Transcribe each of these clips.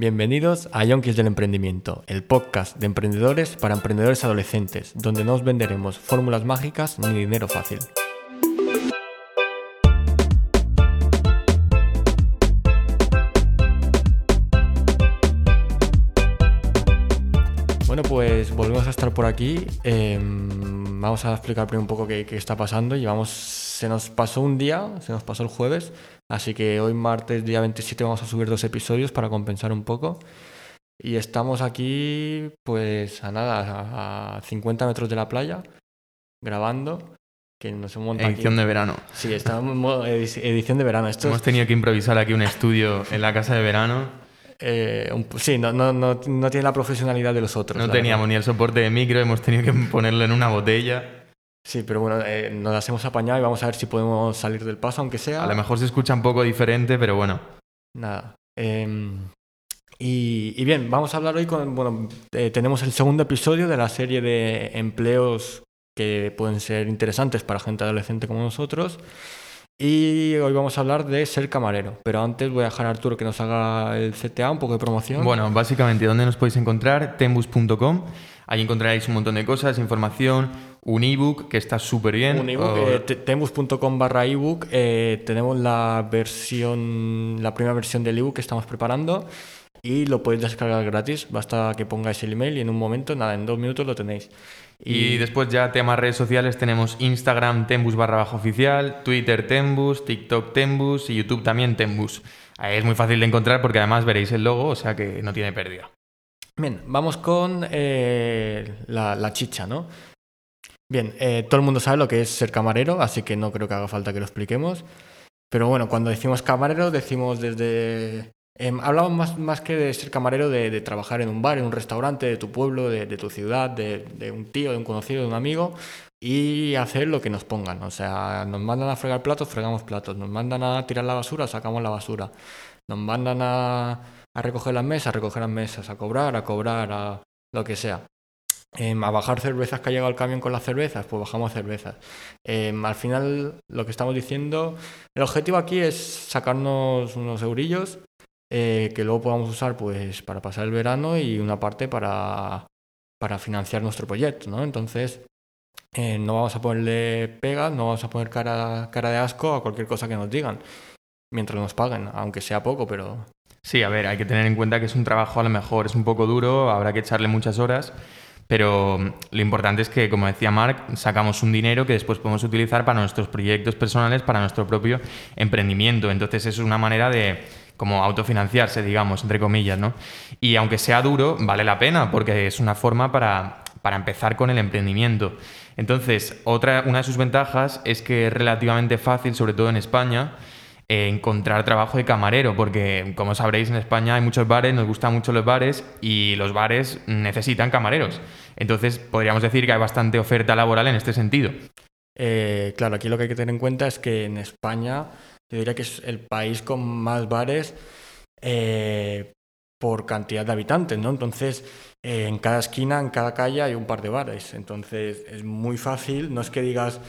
Bienvenidos a Yonkis del Emprendimiento, el podcast de emprendedores para emprendedores adolescentes, donde no os venderemos fórmulas mágicas ni dinero fácil. Bueno, pues volvemos a estar por aquí. Em, vamos a explicar primero un poco qué, qué está pasando. Llevamos, se nos pasó un día, se nos pasó el jueves, así que hoy martes, día 27, vamos a subir dos episodios para compensar un poco. Y estamos aquí, pues a nada, a 50 metros de la playa, grabando. Que nos hemos montado aquí- Edición de verano. Sí, estamos edición de verano. Esto es Hemos tenido que improvisar aquí un estudio en la casa de verano. Eh, un- sí, no, no, no, no tiene la profesionalidad de los otros. No teníamos verdad. ni el soporte de micro, hemos tenido que ponerlo en una botella. Sí, pero bueno, eh, nos las hemos apañado y vamos a ver si podemos salir del paso, aunque sea. A lo mejor se escucha un poco diferente, pero bueno. Nada. Em, y, y bien, vamos a hablar hoy con. Bueno, eh, tenemos el segundo episodio de la serie de empleos que pueden ser interesantes para gente adolescente como nosotros. Y hoy vamos a hablar de ser camarero. Pero antes voy a dejar a Arturo que nos haga el CTA, un poco de promoción. Bueno, básicamente, ¿dónde nos podéis encontrar? Tembus.com. Ahí encontraréis un montón de cosas, información, un ebook que está súper bien. Un ebook, o- eh, te- tembus.com barra ebook. eh, tenemos la versión, la primera versión del ebook que estamos preparando y lo podéis descargar gratis. Basta que pongáis el email y en un momento, nada, en dos minutos lo tenéis. Y después ya temas redes sociales tenemos Instagram Tembus barra baja oficial, Twitter Tembus, TikTok Tembus y YouTube también Tembus. Ahí es muy fácil de encontrar porque además veréis el logo, o sea que no tiene pérdida. Bien, vamos con eh, la, la chicha, ¿no? Bien, eh, todo el mundo sabe lo que es ser camarero, así que no creo que haga falta que lo expliquemos. Pero bueno, cuando decimos camarero, decimos desde... em, hablamos más, más que de ser camarero, de, trabajar en un bar, en un restaurante, de tu pueblo, de, de tu ciudad, de, de un tío, de un conocido, de un amigo, y hacer lo que nos pongan. O sea, nos mandan a fregar platos, fregamos platos. Nos mandan a tirar la basura, sacamos la basura. Nos mandan a, a recoger las mesas, a recoger las mesas, a cobrar, a cobrar, a lo que sea. Em, a bajar cervezas que ha llegado el camión con las cervezas, pues bajamos cervezas. Em, al final, lo que estamos diciendo, el objetivo aquí es sacarnos unos eurillos eh, que luego podamos usar pues para pasar el verano y una parte para, para financiar nuestro proyecto, ¿no? Entonces, eh, no vamos a ponerle pegas, no vamos a poner cara, cara de asco a cualquier cosa que nos digan, mientras nos paguen, aunque sea poco, pero Sí, a ver, hay que tener en cuenta que es un trabajo a lo mejor es un poco duro, habrá que echarle muchas horas, pero mm, lo importante es que, como decía Marc, sacamos un dinero que después podemos utilizar para nuestros proyectos personales, para nuestro propio emprendimiento. Entonces, eso es una manera de como autofinanciarse, digamos, entre comillas, ¿no? Y aunque sea duro, vale la pena porque es una forma para, para empezar con el emprendimiento. Entonces, otra, una de sus ventajas es que es relativamente fácil, sobre todo en España, encontrar trabajo de camarero, porque como sabréis en España hay muchos bares, nos gustan mucho los bares y los bares necesitan camareros. Entonces podríamos decir que hay bastante oferta laboral en este sentido. Eh, claro, aquí lo que hay que tener en cuenta es que en España yo diría que es el país con más bares eh, por cantidad de habitantes, ¿no? Entonces, eh, en cada esquina, en cada calle hay un par de bares. Entonces, es muy fácil, no es que digas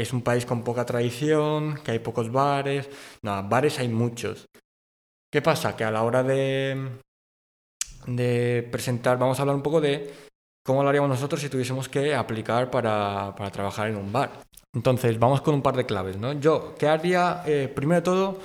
es un país con poca tradición, que hay pocos bares. No, bares hay muchos. ¿Qué pasa? Que a la hora de, de presentar, vamos a hablar un poco de cómo lo haríamos nosotros si tuviésemos que aplicar para, trabajar en un bar. Entonces, vamos con un par de claves, ¿no? Yo, ¿qué haría eh, primero de todo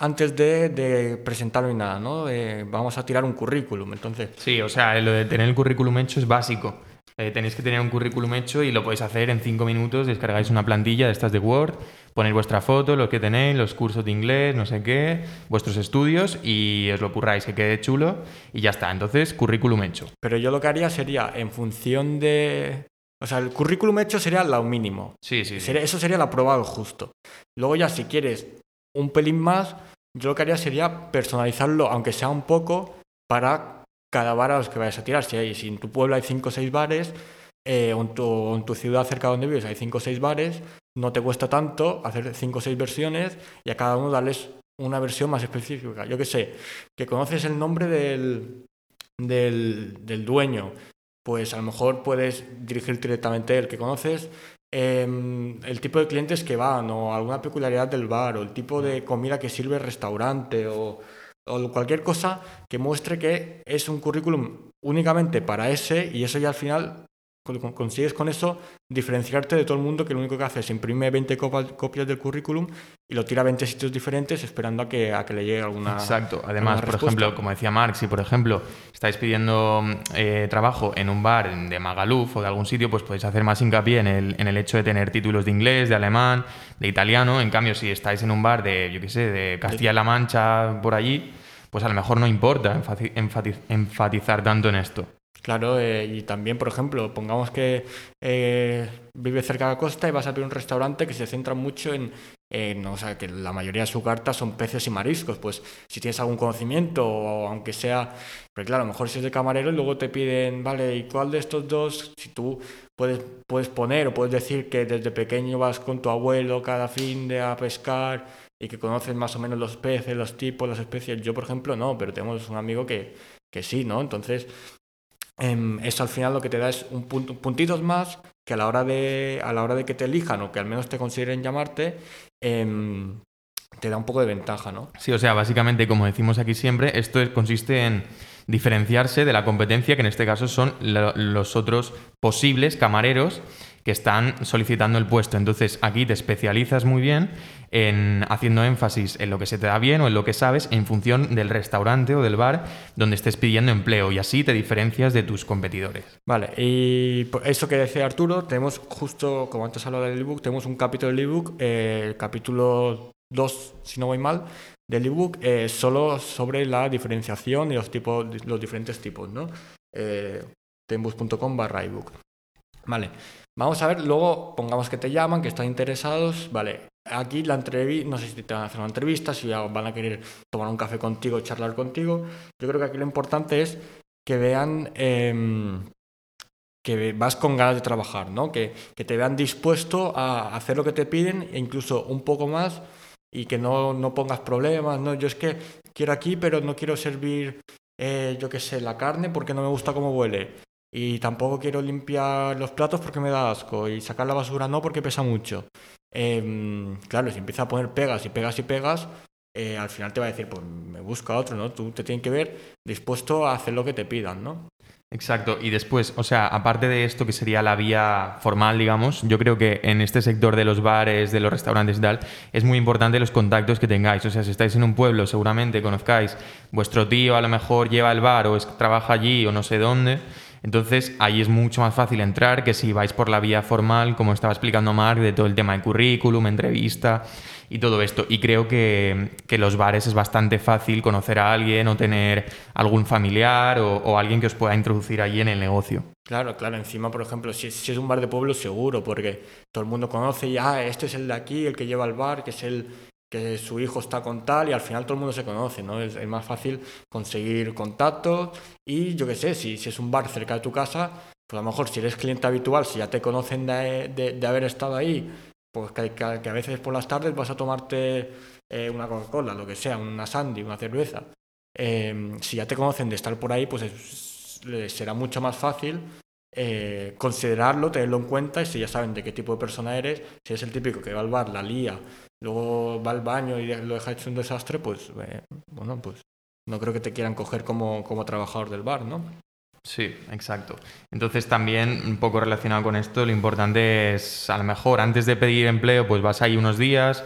antes de, de presentarlo y nada, ¿no? Eh, vamos a tirar un currículum, entonces... Sí, o sea, lo de tener el currículum hecho es básico. Eh, tenéis que tener un currículum hecho y lo podéis hacer en cinco minutos. Descargáis una plantilla de estas de Word, ponéis vuestra foto, lo que tenéis, los cursos de inglés, no sé qué, vuestros estudios y os lo curráis que quede chulo y ya está. Entonces, currículum hecho. Pero yo lo que haría sería, en función de... O sea, el currículum hecho sería lo mínimo. Sí, sí, sí. Eso sería el aprobado justo. Luego ya si quieres un pelín más, yo lo que haría sería personalizarlo, aunque sea un poco, para cada bar a los que vayas a tirar. Si, hay, si en tu pueblo hay 5 o 6 bares, eh, o, en tu, en tu ciudad cerca donde vives hay 5 o 6 bares, no te cuesta tanto hacer 5 o 6 versiones y a cada uno darles una versión más específica. Yo que sé, que conoces el nombre del, del, del dueño, pues a lo mejor puedes dirigirte directamente a él que conoces, em, el tipo de clientes que van, o alguna peculiaridad del bar, o el tipo de comida que sirve el restaurante, o, o cualquier cosa que muestre que es un currículum únicamente para ese y eso ya al final consigues con eso diferenciarte de todo el mundo que lo único que hace es imprime 20 copias del currículum y lo tira a 20 sitios diferentes esperando a que, a que le llegue alguna. Exacto. Además, por ejemplo, como decía Marx, si por ejemplo estáis pidiendo eh, trabajo en un bar de Magaluf o de algún sitio, pues podéis hacer más hincapié en el, en el hecho de tener títulos de inglés, de alemán, de italiano. En cambio, si estáis en un bar de, yo qué sé, de Castilla-La Mancha, por allí, pues a lo mejor no importa enfatizar tanto en esto. Claro, eh, y también, por ejemplo, pongamos que eh, vive cerca de la costa y vas a abrir un restaurante que se centra mucho en, o sea, que la mayoría de su carta son peces y mariscos. Pues si tienes algún conocimiento, o aunque sea, pero claro, a lo mejor si es de camarero y luego te piden, vale, ¿y cuál de estos dos? Si tú puedes, puedes poner o puedes decir que desde pequeño vas con tu abuelo cada fin de a pescar y que conoces más o menos los peces, los tipos, las especies. Yo, por ejemplo, no, pero tenemos un amigo que, que sí, ¿no? Entonces Em, eso al final lo que te da es un puntitos más que a la hora de a la hora de que te elijan o que al menos te consideren llamarte em, te da un poco de ventaja, ¿no? Sí, o sea, básicamente, como decimos aquí siempre, esto consiste en diferenciarse de la competencia, que en este caso son los otros posibles camareros que están solicitando el puesto. Entonces aquí te especializas muy bien en haciendo énfasis en lo que se te da bien o en lo que sabes en función del restaurante o del bar donde estés pidiendo empleo y así te diferencias de tus competidores. Vale, y eso que decía Arturo, tenemos justo, como antes hablaba del ebook, tenemos un capítulo del ebook, eh, el capítulo 2, si no voy mal, del ebook, eh, solo sobre la diferenciación y los, tipos, los diferentes tipos, ¿no? Eh, barra ebook. Vale, vamos a ver, luego pongamos que te llaman, que están interesados, vale, aquí la entrevista, no sé si te van a hacer una entrevista, si van a querer tomar un café contigo, charlar contigo, yo creo que aquí lo importante es que vean em, que vas con ganas de trabajar, ¿no? Que, que, te vean dispuesto a hacer lo que te piden e incluso un poco más y que no, no pongas problemas, ¿no? Yo es que quiero aquí, pero no quiero servir, eh, yo qué sé, la carne porque no me gusta cómo huele y tampoco quiero limpiar los platos porque me da asco y sacar la basura no porque pesa mucho. Em, claro, si empieza a poner pegas y pegas y pegas, eh, al final te va a decir, pues me busca otro, ¿no? Tú te tienes que ver dispuesto a hacer lo que te pidan, ¿no? Exacto, y después, o sea, aparte de esto que sería la vía formal, digamos, yo creo que en este sector de los bares, de los restaurantes y tal, es muy importante los contactos que tengáis. O sea, si estáis en un pueblo, seguramente conozcáis, vuestro tío a lo mejor lleva el bar o es, trabaja allí o no sé dónde. Entonces ahí es mucho más fácil entrar que si vais por la vía formal, como estaba explicando Mark, de todo el tema de currículum, entrevista y todo esto. Y creo que, que los bares es bastante fácil conocer a alguien o tener algún familiar o, alguien que os pueda introducir allí en el negocio. Claro, claro. Encima, por ejemplo, si, es un bar de pueblo, seguro, porque todo el mundo conoce y, ah, este es el de aquí, el que lleva el bar, que es el que su hijo está con tal y al final todo el mundo se conoce, ¿no? Es, más fácil conseguir contactos y yo qué sé, si, si, es un bar cerca de tu casa, pues a lo mejor si eres cliente habitual, si ya te conocen de, de, haber estado ahí, pues que, que, a veces por las tardes vas a tomarte eh, una Coca-Cola, lo que sea, una Sandy, una cerveza. Eh, si ya te conocen de estar por ahí, pues será mucho más fácil eh, considerarlo, tenerlo en cuenta y si ya saben de qué tipo de persona eres, si es el típico que va al bar, la lía, luego va al baño y lo deja hecho un desastre, pues eh, bueno, pues no creo que te quieran coger como, como trabajador del bar, ¿no? Sí, exacto. Entonces también un poco relacionado con esto, lo importante es a lo mejor antes de pedir empleo, pues vas ahí unos días,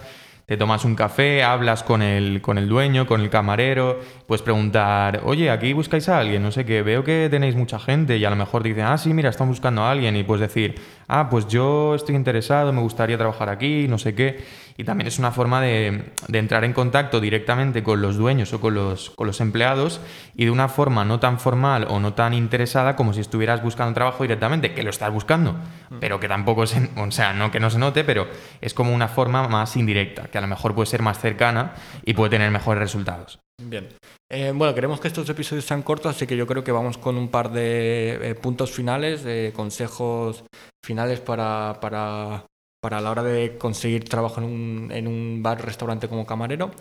te tomas un café, hablas con el, con el dueño, con el camarero, puedes preguntar, oye, aquí buscáis a alguien, no sé qué, veo que tenéis mucha gente y a lo mejor te dicen, ah, sí, mira, estamos buscando a alguien y puedes decir, ah, pues yo estoy interesado, me gustaría trabajar aquí, no sé qué. Y también es una forma de, entrar en contacto directamente con los dueños o con los, con los empleados y de una forma no tan formal o no tan interesada como si estuvieras buscando trabajo directamente, que lo estás buscando, mm. pero que tampoco se, o sea, no que no se note, pero es como una forma más indirecta, que a lo mejor puede ser más cercana y puede tener mejores resultados. Bien. Eh, bueno, queremos que estos episodios sean cortos, así que yo creo que vamos con un par de eh, puntos finales, de consejos finales para, para para la hora de conseguir trabajo en un, en un bar, restaurante como camarero.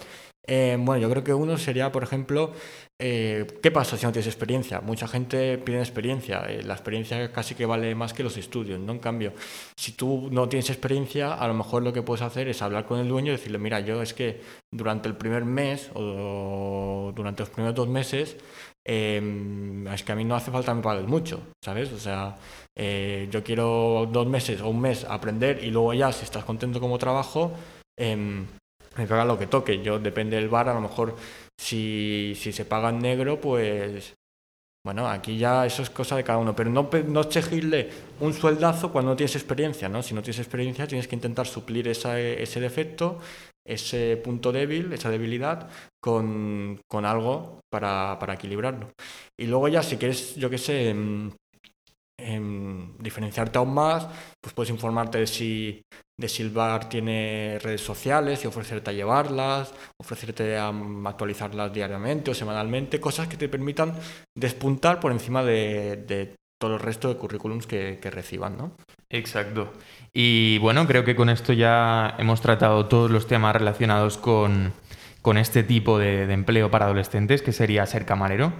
Eh, bueno, yo creo que uno sería, por ejemplo, eh, ¿qué pasa si no tienes experiencia? Mucha gente pide experiencia, eh, la experiencia casi que vale más que los estudios, ¿no? En cambio, si tú no tienes experiencia, a lo mejor lo que puedes hacer es hablar con el dueño y decirle, mira, yo es que durante el primer mes o durante los primeros dos meses, em, es que a mí no hace falta me pagues mucho, ¿sabes? O sea, yo quiero dos meses o un mes aprender y luego ya, si estás contento como trabajo, em, me paga lo que toque. Yo, depende del bar, a lo mejor si, si se paga en negro, pues bueno, aquí ya eso es cosa de cada uno, pero no, no exigirle un sueldazo cuando no tienes experiencia, ¿no? Si no tienes experiencia tienes que intentar suplir esa, ese defecto, ese punto débil, esa debilidad, con, con algo para, para, equilibrarlo. Y luego ya si quieres, yo qué sé, diferenciarte aún más, pues puedes informarte de si, de si el bar tiene redes sociales y ofrecerte a llevarlas, ofrecerte a actualizarlas diariamente o semanalmente, cosas que te permitan despuntar por encima de, todo el resto de currículums que, reciban, ¿no? Exacto. Y bueno, creo que con esto ya hemos tratado todos los temas relacionados con, con este tipo de, de empleo para adolescentes, que sería ser camarero.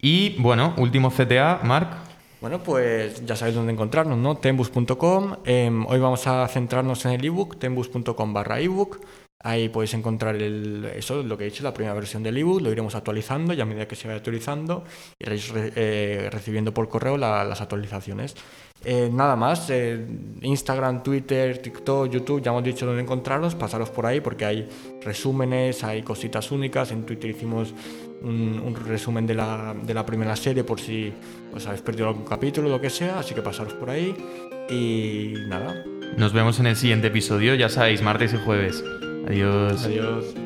Y bueno, último CTA, Marc. Bueno, pues ya sabéis dónde encontrarnos, ¿no? Tembus.com. Em, hoy vamos a centrarnos en el ebook, tembus.com barra ebook. Ahí podéis encontrar el, eso, lo que he dicho, la primera versión del ebook. Lo iremos actualizando y a medida que se vaya actualizando, iréis eh, recibiendo por correo las actualizaciones. Eh, nada más, eh, Instagram, Twitter, TikTok, YouTube, ya hemos dicho dónde encontrarlos, pasaros por ahí porque hay resúmenes, hay cositas únicas. En Twitter hicimos un, resumen de la, de la, primera serie por si os habéis perdido algún capítulo lo que sea, así que pasaros por ahí y nada. Nos vemos en el siguiente episodio, ya sabéis, martes y jueves. Adiós. Adiós.